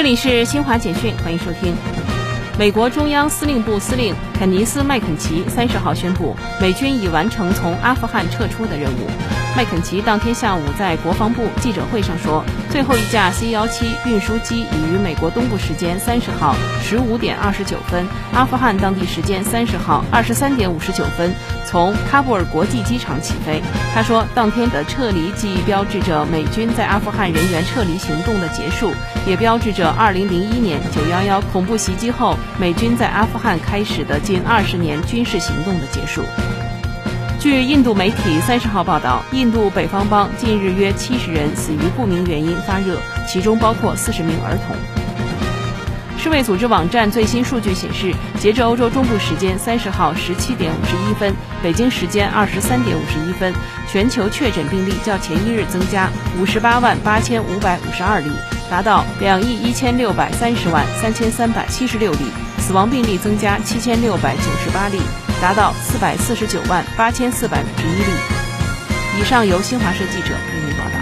这里是新华简讯，欢迎收听。美国中央司令部司令肯尼斯·麦肯齐三十号宣布，美军已完成从阿富汗撤出的任务。麦肯齐当天下午在国防部记者会上说，最后一架 C-17 运输机已于美国东部时间三十号十五点二十九分，阿富汗当地时间三十号二十三点五十九分从喀布尔国际机场起飞。他说，当天的撤离既标志着美军在阿富汗人员撤离行动的结束，也标志着二零零一年九幺幺恐怖袭击后美军在阿富汗开始的近二十年军事行动的结束。据印度媒体三十号报道，印度北方邦近日约七十人死于不明原因发热，其中包括四十名儿童。世卫组织网站最新数据显示，截至欧洲中部时间三十号十七点五十一分，北京时间二十三点五十一分，全球确诊病例较前一日增加五十八万八千五百五十二例，达到两亿一千六百三十万三千三百七十六例，死亡病例增加七千六百九十八例。达到四百四十九万八千四百五十一例以上。由新华社记者为您报道。